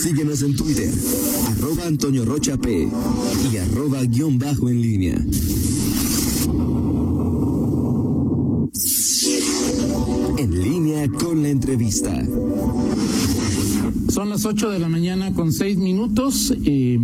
Síguenos en Twitter, arroba Antonio Rocha P y arroba guion bajo en línea. En línea con la entrevista. Son las 8 de la mañana con 6 minutos. Eh,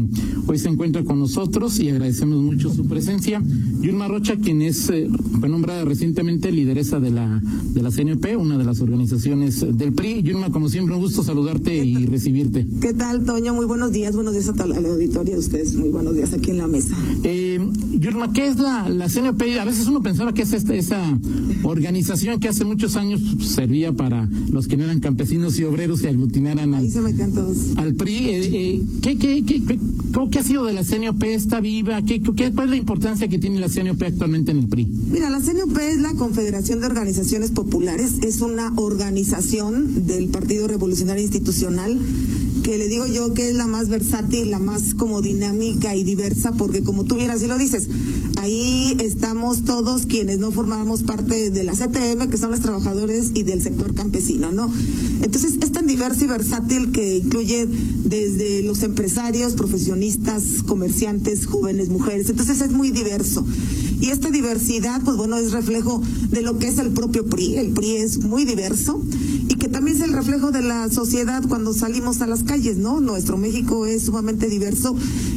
hoy se encuentra con nosotros y agradecemos mucho su presencia. Yulma Rocha, quien es, eh, fue nombrada recientemente lideresa de la, de la CNP, una de las organizaciones del PRI. Yulma, como siempre, un gusto saludarte y recibirte. ¿Qué tal, Toño? Muy buenos días. Buenos días a la auditoría de ustedes. Muy buenos días aquí en la mesa. Eh, Yulma, ¿qué es la, la CNP? A veces uno pensaba que es esta, esa organización que hace muchos años servía para los que no eran campesinos y obreros y aglutinaran al, se metían todos. al PRI. Eh, eh, ¿qué, qué, qué, qué, qué ha sido de la CNOP? ¿Está viva? ¿Qué, qué, ¿Cuál es la importancia que tiene la CNOP actualmente en el PRI? Mira, la CNOP es la Confederación de Organizaciones Populares, es una organización del Partido Revolucionario Institucional que le digo yo que es la más versátil, la más como dinámica y diversa, porque como tú bien así lo dices, ahí estamos todos quienes no formamos parte de la CTM, que son los trabajadores y del sector campesino, ¿no? Entonces es tan diverso y versátil que incluye desde los empresarios, profesionistas, comerciantes, jóvenes, mujeres, entonces es muy diverso. Y esta diversidad, pues bueno, es reflejo de lo que es el propio PRI. El PRI es muy diverso y que también es el reflejo de la sociedad cuando salimos a las calles, ¿no? Nuestro México es sumamente diverso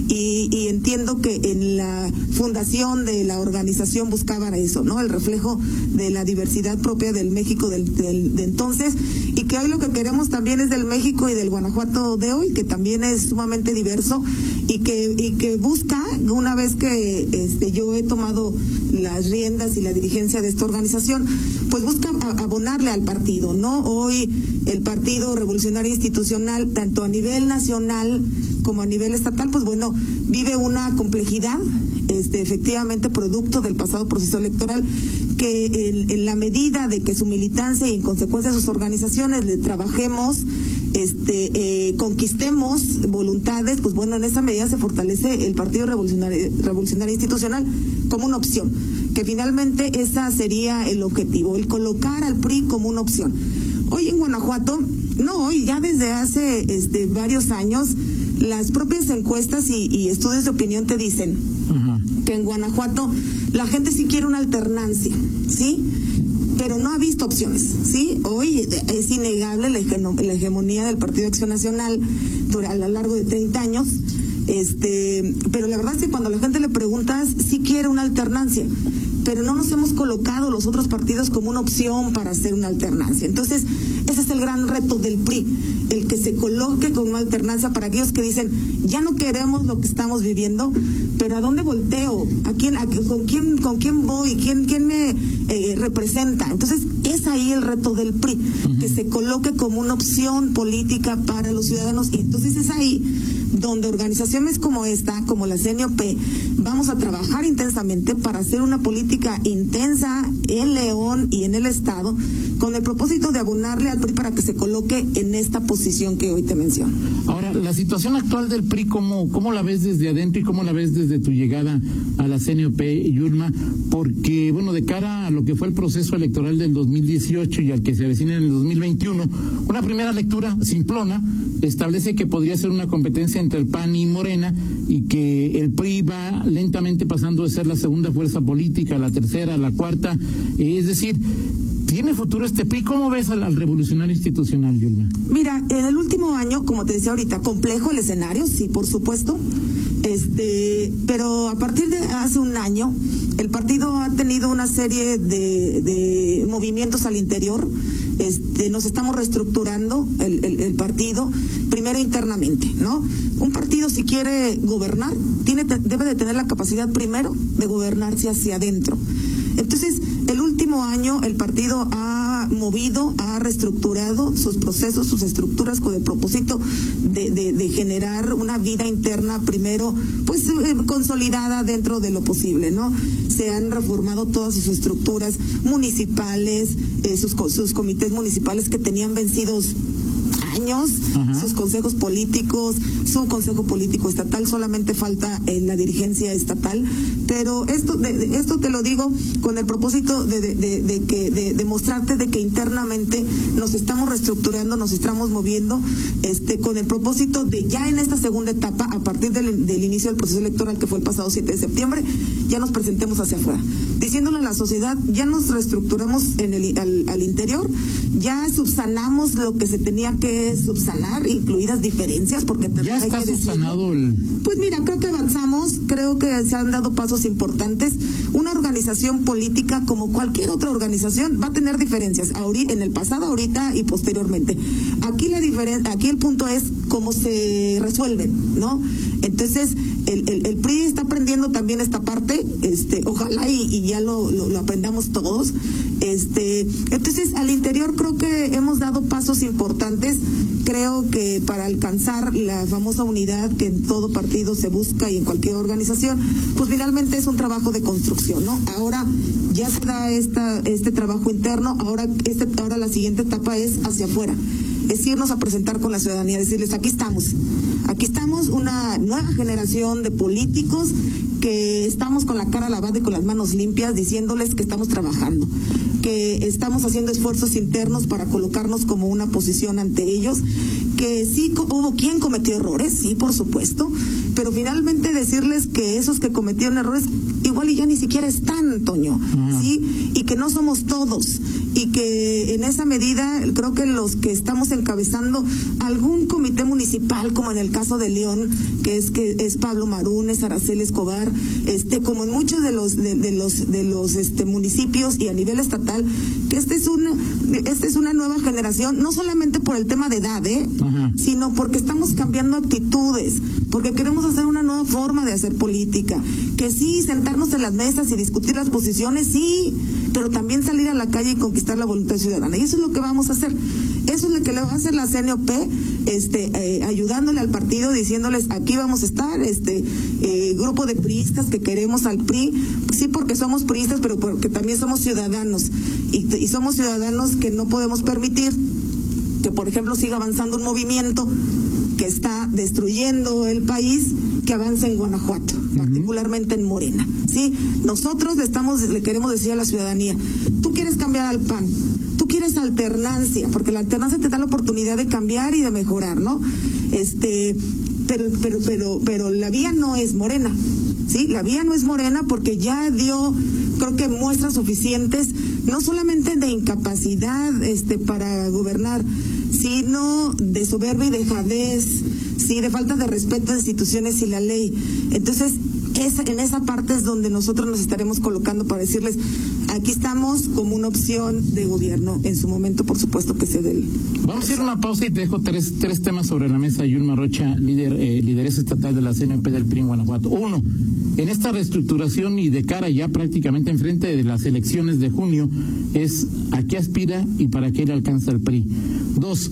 y, y entiendo que en la fundación de la organización buscaban eso, ¿no? El reflejo de la diversidad propia del México del, del- de entonces y que hoy lo que queremos también es del México y del Guanajuato de hoy, que también es sumamente diverso y que, y que busca, una vez que este, yo he tomado las riendas y la dirigencia de esta organización, pues busca abonarle al partido, ¿no? Hoy el Partido Revolucionario Institucional, tanto a nivel nacional como a nivel estatal, pues bueno, vive una complejidad, este, efectivamente producto del pasado proceso electoral, que en, en la medida de que su militancia y en consecuencia sus organizaciones le trabajemos, este, eh, conquistemos voluntades, pues bueno, en esa medida se fortalece el Partido Revolucionario, Revolucionario Institucional como una opción, que finalmente esa sería el objetivo, el colocar al PRI como una opción. Hoy en Guanajuato, no hoy, ya desde hace este, varios años, las propias encuestas y, y estudios de opinión te dicen que en Guanajuato la gente sí quiere una alternancia, ¿sí? Pero no ha visto opciones, ¿sí? Hoy es innegable la, hegemonía del Partido Acción Nacional a lo largo de 30 años, este, pero la verdad es que cuando la gente le preguntas, sí quiere una alternancia, pero no nos hemos colocado los otros partidos como una opción para hacer una alternancia. Entonces, ese es el gran reto del PRI, el que se coloque con una alternancia para aquellos que dicen, ya no queremos lo que estamos viviendo, pero ¿a dónde volteo? ¿A quién, a- con, quién, ¿Con quién voy? ¿Quién, quién me eh, representa? Entonces, es ahí el reto del PRI, que se coloque como una opción política para los ciudadanos. Y entonces es ahí donde organizaciones como esta, como la CNOP, vamos a trabajar intensamente para hacer una política intensa en León y en el Estado, con el propósito de abonarle al PRI para que se coloque en esta posición que hoy te menciono. Ahora, la situación actual del PRI, ¿cómo, ¿cómo la ves desde adentro y cómo la ves desde tu llegada a la CNOP, Yulma? Porque, bueno, de cara a lo que fue el proceso electoral del 2018 y al que se avecina en el 2021, una primera lectura simplona establece que podría ser una competencia entre el PAN y Morena y que el PRI va lentamente pasando de ser la segunda fuerza política, la tercera, la cuarta. Eh, es decir, ¿tiene futuro este PRI? ¿Cómo ves al, revolucionario institucional, Yulma? Mira, en el último año, como te decía ahorita, complejo el escenario, sí, por supuesto. Este, pero a partir de hace un año, el partido ha tenido una serie de movimientos al interior. Este, nos estamos reestructurando el, el- el partido, primero internamente, ¿no? Un partido si quiere gobernar, tiene, debe de tener la capacidad primero de gobernarse hacia adentro. Entonces, el último año el partido ha movido, ha reestructurado sus procesos, sus estructuras con el propósito de, de- generar una vida interna primero, pues eh, consolidada dentro de lo posible, ¿no? Se han reformado todas sus estructuras municipales, eh, sus, sus comités municipales que tenían vencidos años sus consejos políticos, su consejo político estatal, solamente falta en la dirigencia estatal, pero esto, esto te lo digo con el propósito de, de, que, de, demostrarte de que internamente nos estamos reestructurando, nos estamos moviendo, este, con el propósito de ya en esta segunda etapa, a partir del, del inicio del proceso electoral que fue el pasado 7 de septiembre, ya nos presentemos hacia afuera, diciéndole a la sociedad, ya nos reestructuramos en el, al, interior, ya subsanamos lo que se tenía que subsanar, incluidas diferencias, porque ya está subsanado el... Pues mira, creo que avanzamos, creo que se han dado pasos importantes. Una organización política, como cualquier otra organización, va a tener diferencias, en el pasado, ahorita y posteriormente. Aquí la diferencia, aquí el punto es cómo se resuelven, ¿no? Entonces, el, el, PRI está aprendiendo también esta parte, este, ojalá y, ya lo, lo, aprendamos todos. Este, entonces, al interior creo que hemos dado pasos importantes. Creo que para alcanzar la famosa unidad que en todo partido se busca y en cualquier organización, pues finalmente es un trabajo de construcción, ¿no? Ahora ya se da esta, este trabajo interno, ahora, este, ahora la siguiente etapa es hacia afuera es irnos a presentar con la ciudadanía, decirles, aquí estamos, aquí estamos una nueva generación de políticos que estamos con la cara lavada y con las manos limpias diciéndoles que estamos trabajando, que estamos haciendo esfuerzos internos para colocarnos como una posición ante ellos, que sí hubo quien cometió errores, sí, por supuesto, pero finalmente decirles que esos que cometieron errores igual y ya ni siquiera están, Toño, ¿sí? Y que no somos todos y que en esa medida creo que los que estamos encabezando algún comité municipal, como en el caso de León, que es que es Pablo Marún, es Aracel Escobar, este, como en muchos de los de, los de los este municipios y a nivel estatal, que este es una esta es una nueva generación, no solamente por el tema de edad, ¿eh? sino porque estamos cambiando actitudes, porque queremos hacer una nueva forma de hacer política, que sí sentarnos en las mesas y discutir las posiciones, sí, pero también salir a la calle y conquistar la voluntad ciudadana. Y eso es lo que vamos a hacer. Eso es lo que le va a hacer la CNOP, este, eh, ayudándole al partido, diciéndoles aquí vamos a estar, este eh, grupo de priistas que queremos al PRI, sí porque somos priistas, pero porque también somos ciudadanos y, y somos ciudadanos que no podemos permitir que, por ejemplo, siga avanzando un movimiento que está destruyendo el país que avance en Guanajuato, particularmente en Morena. ¿sí? Nosotros le, estamos, le queremos decir a la ciudadanía, tú quieres cambiar al PAN, tú quieres alternancia, porque la alternancia te da la oportunidad de cambiar y de mejorar, ¿no? Este, pero, pero, pero, pero la vía no es morena. Sí, la vía no es morena porque ya dio, creo que muestras suficientes, no solamente de incapacidad este, para gobernar, sino de soberbia y dejadez, sí, de falta de respeto a instituciones y la ley. Entonces, en esa parte es donde nosotros nos estaremos colocando para decirles, aquí estamos como una opción de gobierno. En su momento, por supuesto, que se dé. Vamos a hacer una pausa y te dejo tres, tres temas sobre la mesa. Yulma Rocha, líder, eh, lideresa estatal de la CNP del PRI en Guanajuato. Uno, en esta reestructuración y de cara ya prácticamente enfrente de las elecciones de junio, es a qué aspira y para qué le alcanza el PRI. Dos,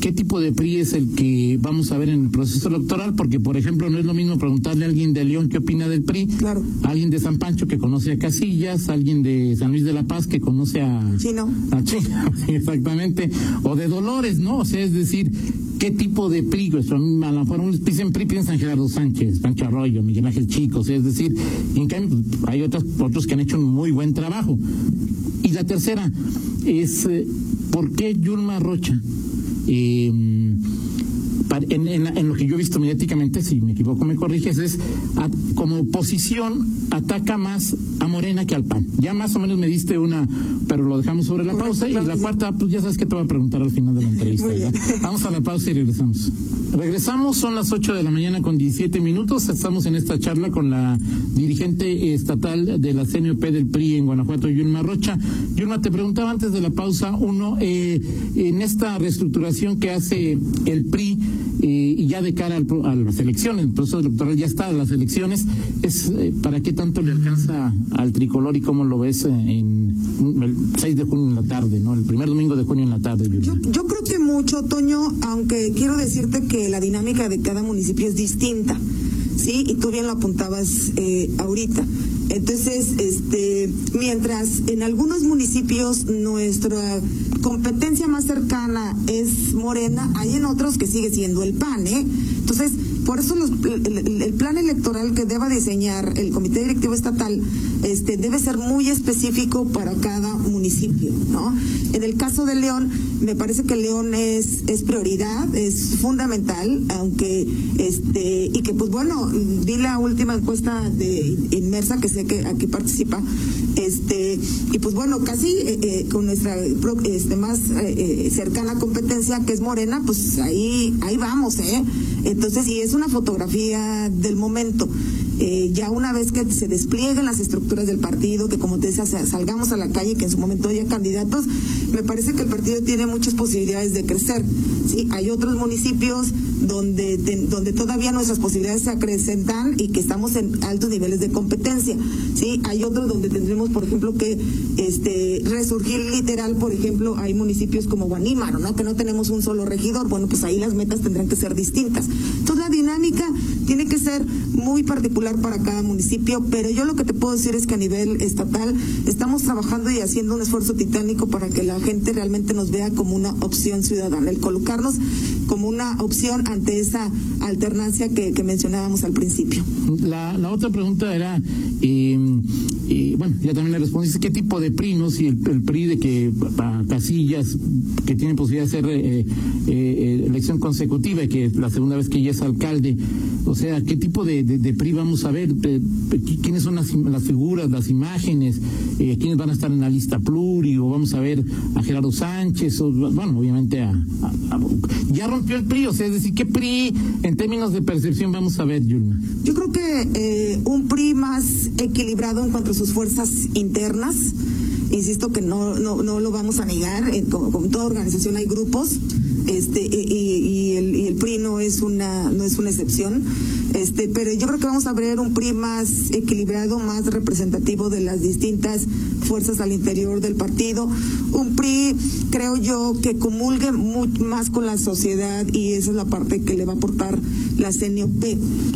qué tipo de PRI es el que vamos a ver en el proceso electoral, porque por ejemplo no es lo mismo preguntarle a alguien de León qué opina del PRI, claro. a alguien de San Pancho que conoce a Casillas, a alguien de San Luis de la Paz que conoce a Chino, a Chino exactamente, o de Dolores, ¿no? O sea, es decir, qué tipo de PRI, pues, a lo mejor un en PRI piensan Gerardo Sánchez, Pancho Arroyo, Miguel Ángel Chico, o sea, es decir, en cambio hay otros, otros que han hecho un muy buen trabajo. Y la tercera es, eh, ¿por qué Yulma Rocha? Eh, en, en, lo que yo he visto mediáticamente, si me equivoco me corriges, es como oposición ataca más a Morena que al PAN. Ya más o menos me diste una, pero lo dejamos sobre la pausa. Y la cuarta, pues ya sabes que te voy a preguntar al final de la entrevista. Vamos a la pausa y regresamos. Regresamos, son las 8 de la mañana con 17 minutos. Estamos en esta charla con la dirigente estatal de la CNOP del PRI en Guanajuato, Yulma Rocha. Yulma, te preguntaba antes de la pausa, uno, eh, en esta reestructuración que hace el PRI, eh, y ya de cara a las elecciones, el proceso electoral ya está, las elecciones, es eh, para qué tanto le alcanza al tricolor y cómo lo ves en el 6 de junio en la tarde, ¿no? El primer domingo de junio en la tarde. Yo, yo creo que mucho, Toño, aunque quiero decirte que la dinámica de cada municipio es distinta, ¿sí? Y tú bien lo apuntabas eh, ahorita. Entonces, este, mientras en algunos municipios nuestra competencia más cercana es Morena, hay en otros que sigue siendo el PAN, ¿eh? Entonces, por eso el, plan electoral que deba diseñar el Comité Directivo Estatal este, debe ser muy específico para cada municipio, ¿no? En el caso de León, me parece que León es, es prioridad, es fundamental, aunque, este, y que pues bueno, di la última encuesta de Inmersa, que sé que aquí participa, este, y pues bueno, casi eh, eh, con nuestra este, más eh, cercana competencia, que es Morena, pues ahí, ahí vamos, ¿eh? Entonces, y es una fotografía del momento. Eh, ya una vez que se desplieguen las estructuras del partido, que como te decía, salgamos a la calle, que en su momento haya candidatos, me parece que el partido tiene muchas posibilidades de crecer. ¿sí? Hay otros municipios donde, donde todavía nuestras posibilidades se acrecentan y que estamos en altos niveles de competencia. ¿sí? Hay otros donde tendremos, por ejemplo, que este, resurgir literal, por ejemplo, hay municipios como Guanímaro, ¿no? que no tenemos un solo regidor. Bueno, pues ahí las metas tendrán que ser distintas. Entonces la dinámica tiene que ser muy particular para cada municipio, pero yo lo que te puedo decir es que a nivel estatal estamos trabajando y haciendo un esfuerzo titánico para que la gente realmente nos vea como una opción ciudadana, el colocarnos como una opción ante esa alternancia que, mencionábamos al principio. La, otra pregunta era, y em, bueno, ya también le respondiste, ¿qué tipo de PRI, no? Si el, PRI de que Casillas, que tiene posibilidad de hacer eh, eh, elección consecutiva y que la segunda vez que ella es alcalde, o sea, ¿qué tipo de, de PRI vamos a ver? ¿Quiénes son las, las figuras, las imágenes? Eh, ¿Quiénes van a estar en la lista pluri? ¿O vamos a ver a Gerardo Sánchez? O, bueno, obviamente a, Ya rompió el PRI, o sea, es decir, ¿qué PRI en términos de percepción vamos a ver, Yulma? Yo creo que eh, un PRI más equilibrado en cuanto a sus fuerzas internas. Insisto que no, no, no lo vamos a negar, en, como, toda organización hay grupos, este, y, el, y el PRI no es una, no es una excepción. Este, pero yo creo que vamos a ver un PRI más equilibrado, más representativo de las distintas fuerzas al interior del partido. Un PRI, creo yo, que comulgue más con la sociedad y esa es la parte que le va a aportar la CNOP.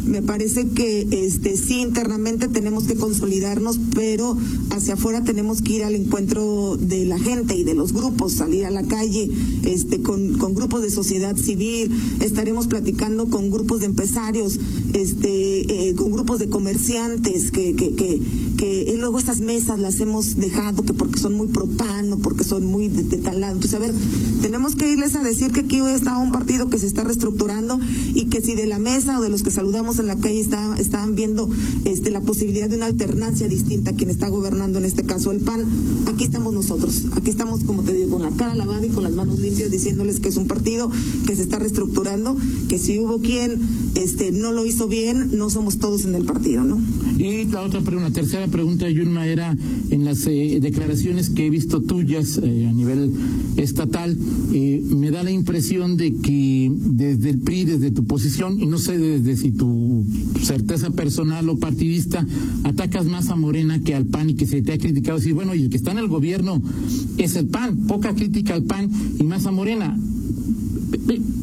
Me parece que este sí internamente tenemos que consolidarnos, pero hacia afuera tenemos que ir al encuentro de la gente y de los grupos, salir a la calle, este con, con grupos de sociedad civil, estaremos platicando con grupos de empresarios, este, eh, con grupos de comerciantes que, que, que, que luego estas mesas las hemos dejado que porque son muy propano, porque son muy de, tal lado. Entonces, a ver, tenemos que irles a decir que aquí hoy está un partido que se está reestructurando y que si de la mesa o de los que saludamos en la calle está, estaban viendo este, la posibilidad de una alternancia distinta a quien está gobernando, en este caso el PAN, aquí estamos nosotros. Aquí estamos, como te digo, con la cara lavada y con las manos limpias diciéndoles que es un partido que se está reestructurando, que si hubo quien este, no lo hizo bien, no somos todos en el partido, ¿no? Y la otra pregunta, la tercera pregunta, Yunma, era en las eh, declaraciones que he visto tuyas eh, a nivel estatal, eh, me da la impresión de que desde el PRI, desde tu posición, y no sé desde si tu certeza personal o partidista, atacas más a Morena que al PAN y que se te ha criticado decir, bueno, y el que está en el gobierno es el PAN, poca crítica al PAN y más a Morena.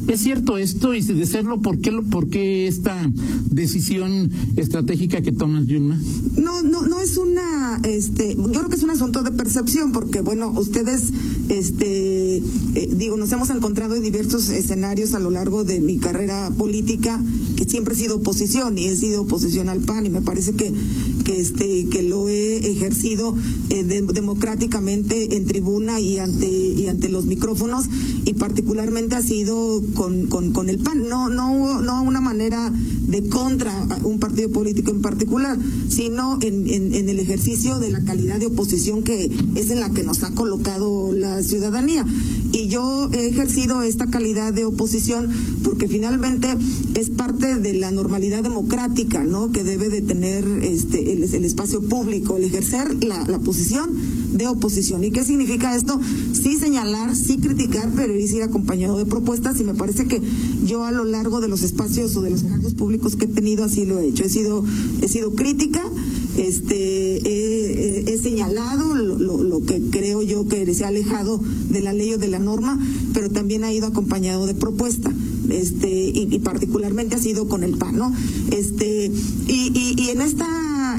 ¿Es cierto esto? Y si de serlo, ¿por qué, ¿por qué esta decisión estratégica que tomas, Yulma? No, no, no es una, este, yo creo que es un asunto de percepción, porque bueno, ustedes, este, eh, digo, nos hemos encontrado en diversos escenarios a lo largo de mi carrera política, que siempre he sido oposición y he sido oposición al PAN y me parece que, que este, que lo he ejercido eh, democráticamente en tribuna y ante, y ante los micrófonos y particularmente ha sido con, con, con el PAN, no, no, no una manera de contra un partido político en particular, sino en, en, el ejercicio de la calidad de oposición que es en la que nos ha colocado la ciudadanía. Y yo he ejercido esta calidad de oposición porque finalmente es parte de la normalidad democrática, ¿no? Que debe de tener este el, el espacio público, el ejercer la, la posición de oposición. ¿Y qué significa esto? Sí señalar, sí criticar, pero ir acompañado de propuestas y me parece que yo a lo largo de los espacios o de los cargos públicos que he tenido así lo he hecho. He sido, he sido crítica, este, he, señalado lo, que creo yo que se ha alejado de la ley o de la norma, pero también ha ido acompañado de propuesta. Este, y, particularmente ha sido con el PAN, ¿no? Este, y, y, en esta,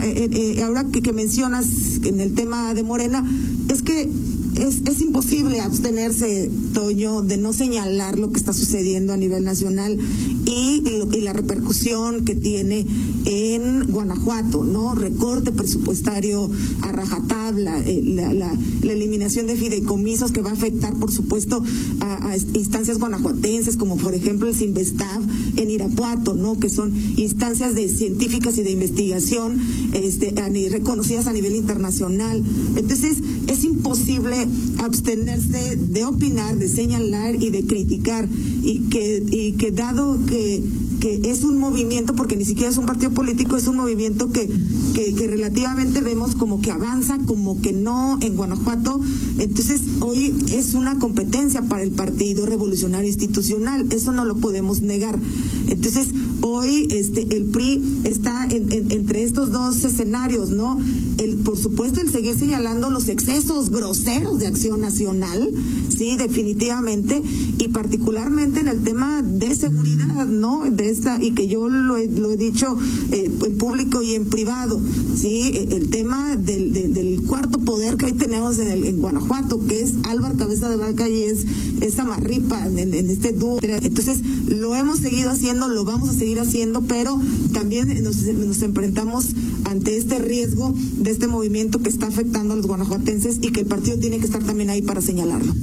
eh, eh, ahora que, que mencionas en el tema de Morena, es que es, es imposible abstenerse, Toño, de no señalar lo que está sucediendo a nivel nacional y, y la repercusión que tiene en Guanajuato, ¿no? Recorte presupuestario a rajatabla, eh, la, eliminación de fideicomisos que va a afectar, por supuesto, a, a, instancias guanajuatenses, como por ejemplo el Sinvestav en Irapuato, ¿no? Que son instancias de científicas y de investigación este, reconocidas a nivel internacional. Entonces, es imposible abstenerse de opinar, de señalar y de criticar y que, y que dado que que es un movimiento, porque ni siquiera es un partido político, es un movimiento que, que, que, relativamente vemos como que avanza, como que no en Guanajuato. Entonces, hoy es una competencia para el Partido Revolucionario Institucional, eso no lo podemos negar. Entonces, hoy este, el PRI está en, en, entre estos dos escenarios, ¿no? El, por supuesto, el seguir señalando los excesos groseros de acción nacional, sí, definitivamente, y particularmente en el tema de seguridad, ¿no? De esta, y que yo lo he, lo he dicho eh, en público y en privado, sí, el tema del, del, cuarto poder que hoy tenemos en, el, en Guanajuato, que es Álvaro Cabeza de Vaca y es esa marripa en, en este dúo. Entonces, lo hemos seguido haciendo, lo vamos a seguir haciendo, pero también nos enfrentamos ante este riesgo de este movimiento que está afectando a los guanajuatenses y que el partido tiene que estar también ahí para señalarlo.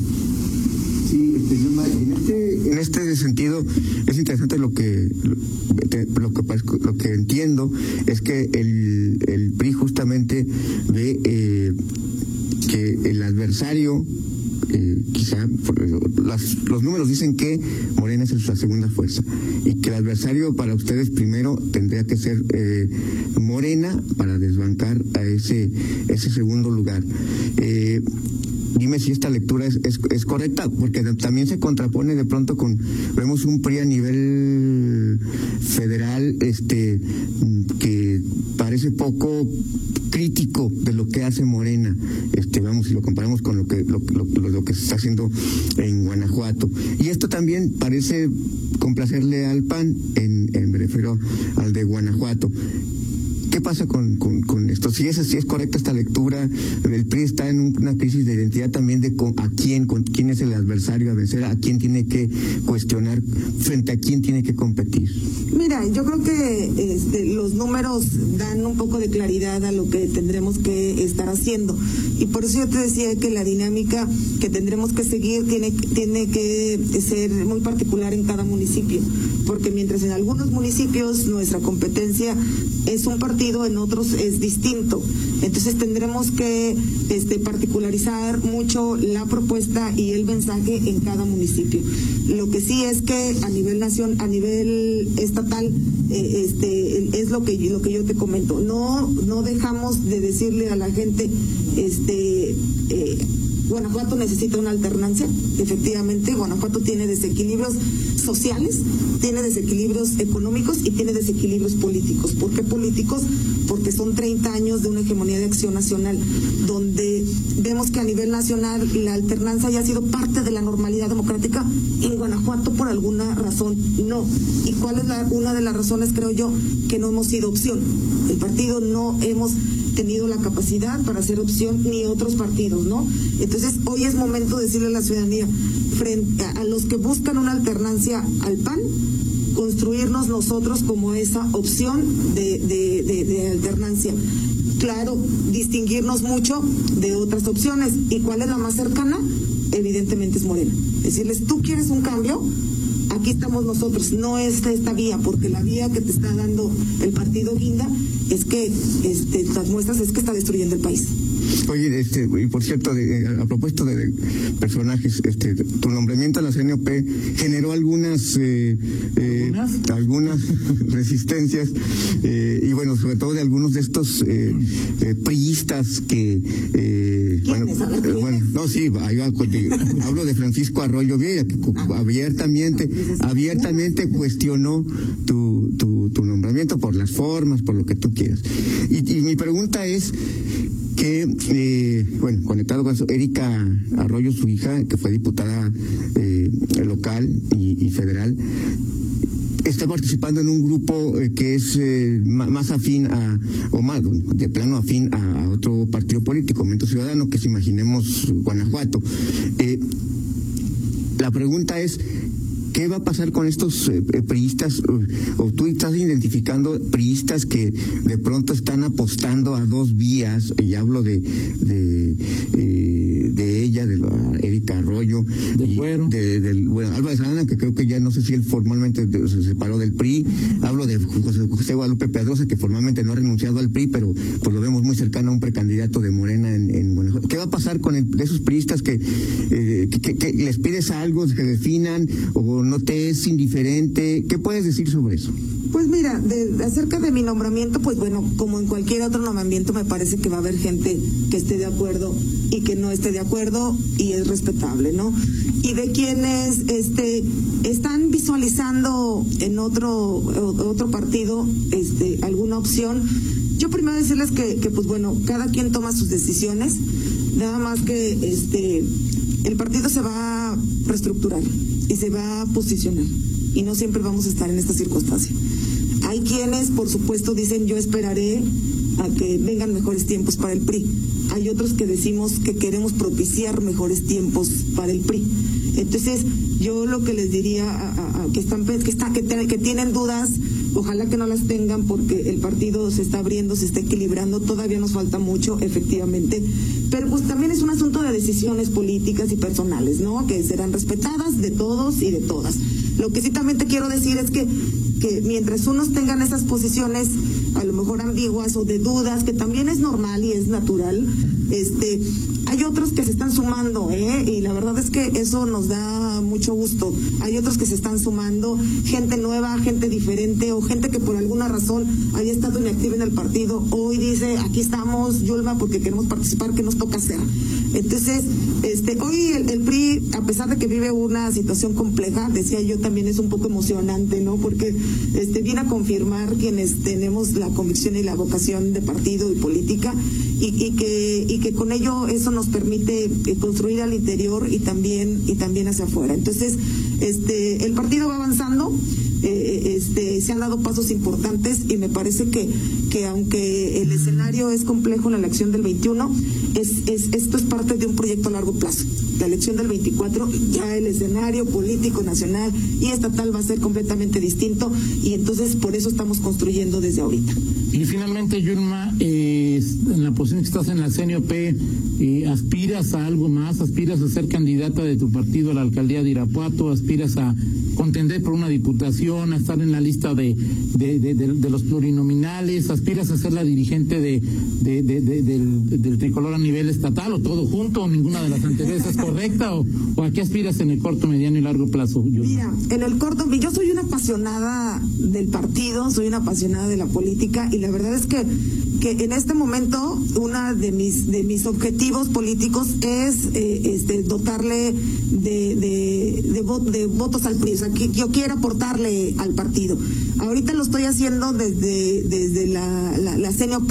Sí, en este, en este sentido es interesante lo que lo que lo que entiendo es que el, el PRI justamente ve eh, que el adversario eh, quizá las, los números dicen que Morena es la segunda fuerza y que el adversario para ustedes primero tendría que ser eh, Morena para desbancar a ese ese segundo lugar. Eh, dime si esta lectura es, es, es, correcta, porque también se contrapone de pronto con, vemos un PRI a nivel federal este que parece poco crítico de lo que hace Morena, este vamos si lo comparamos con lo que lo, lo, que se está haciendo en Guanajuato. Y esto también parece complacerle al PAN, en, en me refiero al de Guanajuato. ¿Qué pasa con, con, con, esto? Si es, si es correcta esta lectura, el PRI está en una crisis de identidad también de con, a quién, con quién es el adversario a vencer, a quién tiene que cuestionar, frente a quién tiene que competir. Mira, yo creo que este, los números dan un poco de claridad a lo que tendremos que estar haciendo. Y por eso yo te decía que la dinámica que tendremos que seguir tiene, tiene que ser muy particular en cada municipio. Porque mientras en algunos municipios nuestra competencia es un partido, en otros es distinto. Entonces tendremos que este, particularizar mucho la propuesta y el mensaje en cada municipio. Lo que sí es que a nivel nación, a nivel estatal, eh, este, es lo que lo que yo te comento. No, no dejamos de decirle a la gente, este, eh, Guanajuato necesita una alternancia, efectivamente, Guanajuato tiene desequilibrios sociales, tiene desequilibrios económicos y tiene desequilibrios políticos. ¿Por qué políticos? Porque son 30 años de una hegemonía de acción nacional, donde vemos que a nivel nacional la alternancia ya ha sido parte de la normalidad democrática, en Guanajuato por alguna razón no. ¿Y cuál es la, una de las razones, creo yo, que no hemos sido opción? El partido no hemos tenido la capacidad para ser opción ni otros partidos, ¿no? Entonces, hoy es momento de decirle a la ciudadanía, frente a, los que buscan una alternancia al PAN, construirnos nosotros como esa opción de, de, de alternancia. Claro, distinguirnos mucho de otras opciones. ¿Y cuál es la más cercana? Evidentemente es Morena. Decirles, tú quieres un cambio, aquí estamos nosotros, no es esta vía, porque la vía que te está dando el partido Guinda es que este, las muestras es que está destruyendo el país. Oye, este, y por cierto, de, a propósito de, de, personajes, este, tu nombramiento a la CNOP generó algunas, eh, eh, ¿Algunas? resistencias eh, y bueno, sobre todo de algunos de estos eh, priistas que, bueno, bueno, no, sí, ahí va contigo. Hablo de Francisco Arroyo Vieja, que abiertamente, abiertamente cuestionó tu, tu, tu nombramiento por las formas, por lo que tú quieras. Y, y mi pregunta es que, eh, bueno, conectado con eso, Erika Arroyo, su hija, que fue diputada eh, local y, federal, está participando en un grupo eh, que es más afín a, o más, de plano afín a, otro partido político, Movimiento Ciudadano, que es, imaginemos, Guanajuato. La pregunta es, ¿Qué va a pasar con estos eh, eh, priistas? O, tú estás identificando priistas que de pronto están apostando a dos vías, y hablo de, eh, de ella, de Erika Arroyo, de, del, bueno, Álvaro Salana, que creo que ya no sé si él formalmente se separó del PRI, hablo de José, Guadalupe Pedrosa, que formalmente no ha renunciado al PRI, pero pues lo vemos muy cercano a un precandidato de Morena en, en Guanajuato. ¿Qué va a pasar con esos priistas que, que, les pides algo, que definan, o no te es indiferente. ¿Qué puedes decir sobre eso? Pues mira, acerca de mi nombramiento, pues bueno, como en cualquier otro nombramiento, me parece que va a haber gente que esté de acuerdo y que no esté de acuerdo y es respetable, ¿no? Y de quienes este, están visualizando en otro, otro partido este, alguna opción, yo primero decirles que, que, pues bueno, cada quien toma sus decisiones, nada más que este, el partido se va a reestructurar y se va a posicionar. Y no siempre vamos a estar en esta circunstancia. Hay quienes, por supuesto, dicen yo esperaré a que vengan mejores tiempos para el PRI. Hay otros que decimos que queremos propiciar mejores tiempos para el PRI. Entonces, yo lo que les diría a, que están que, está, que, que tienen dudas, ojalá que no las tengan porque el partido se está abriendo, se está equilibrando, todavía nos falta mucho, efectivamente, pero pues también es un asunto de decisiones políticas y personales, ¿no? Que serán respetadas de todos y de todas. Lo que sí también te quiero decir es que, que mientras unos tengan esas posiciones a lo mejor ambiguas o de dudas, que también es normal y es natural, este, hay otros que se están sumando, ¿eh? Y la verdad es que eso nos da mucho gusto. Hay otros que se están sumando, gente nueva, gente diferente o gente que por alguna razón haya estado inactiva en el partido. Hoy dice, aquí estamos, Yulma, porque queremos participar, ¿qué nos toca hacer? Entonces, este, hoy el, PRI, a pesar de que vive una situación compleja, decía yo también es un poco emocionante, ¿no? Porque este, viene a confirmar quienes tenemos la convicción y la vocación de partido y política y, que, y que con ello eso nos permite eh, construir al interior y también, y también hacia afuera. Entonces, este, el partido va avanzando. Eh, este, se han dado pasos importantes y me parece que, que aunque el escenario es complejo en la elección del 21, es, es, esto es parte de un proyecto a largo plazo. La elección del 24, ya el escenario político nacional y estatal va a ser completamente distinto y entonces por eso estamos construyendo desde ahorita. Y finalmente, Yulma, eh, en la posición que estás en la CNOP, eh, ¿aspiras a algo más? ¿Aspiras a ser candidata de tu partido a la alcaldía de Irapuato? ¿Aspiras a contender por una diputación, a estar en la lista de, de, los plurinominales? ¿Aspiras a ser la dirigente de, del, tricolor a nivel estatal o todo junto? ¿O ninguna de las anteriores es correcta? ¿O, a qué aspiras en el corto, mediano y largo plazo? Mira, en el corto, yo soy una apasionada del partido, soy una apasionada de la política y la verdad es que, que en este momento una de mis, de mis objetivos políticos es eh, este, dotarle de, de, de, votos al PRI. O sea, que yo quiero aportarle al partido. Ahorita lo estoy haciendo desde, desde la, la, la CNOP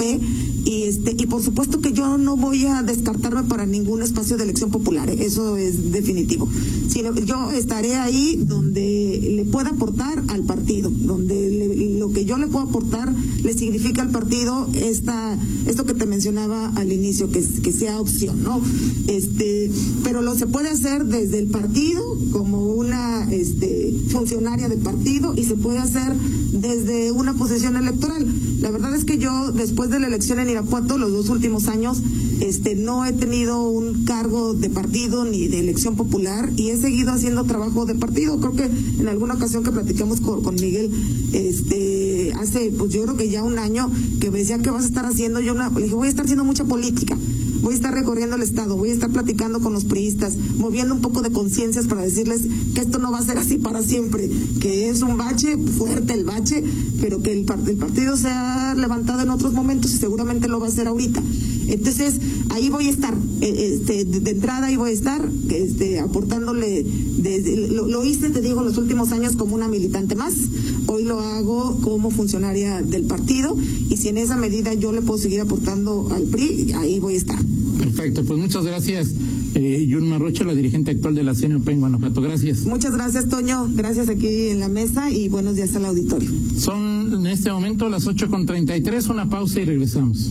y este y por supuesto que yo no voy a descartarme para ningún espacio de elección popular ¿eh? eso es definitivo sino yo estaré ahí donde le pueda aportar al partido donde lo que yo le puedo aportar le significa al partido esta esto que te mencionaba al inicio que, sea opción no este pero lo se puede hacer desde el partido como una este funcionaria del partido y se puede hacer desde una posición electoral. La verdad es que yo después de la elección en Irapuato los dos últimos años este no he tenido un cargo de partido ni de elección popular y he seguido haciendo trabajo de partido. Creo que en alguna ocasión que platicamos con, con Miguel, este hace pues yo creo que ya un año que me decía que vas a estar haciendo yo una le dije voy a estar haciendo mucha política voy a estar recorriendo el estado, voy a estar platicando con los priistas, moviendo un poco de conciencias para decirles que esto no va a ser así para siempre, que es un bache, fuerte el bache, pero que el, el partido se ha levantado en otros momentos y seguramente lo va a hacer ahorita. Entonces, ahí voy a estar, eh, este, de, entrada ahí voy a estar, este, aportándole, lo, hice, te digo, los últimos años como una militante más, hoy lo hago como funcionaria del partido y si en esa medida yo le puedo seguir aportando al PRI, ahí voy a estar. Perfecto, pues muchas gracias eh, Yulma Rocha, la dirigente actual de la CNOP en Guanajuato. Gracias. Muchas gracias, Toño. Gracias aquí en la mesa y buenos días al auditorio. Son en este momento las 8.33, una pausa y regresamos.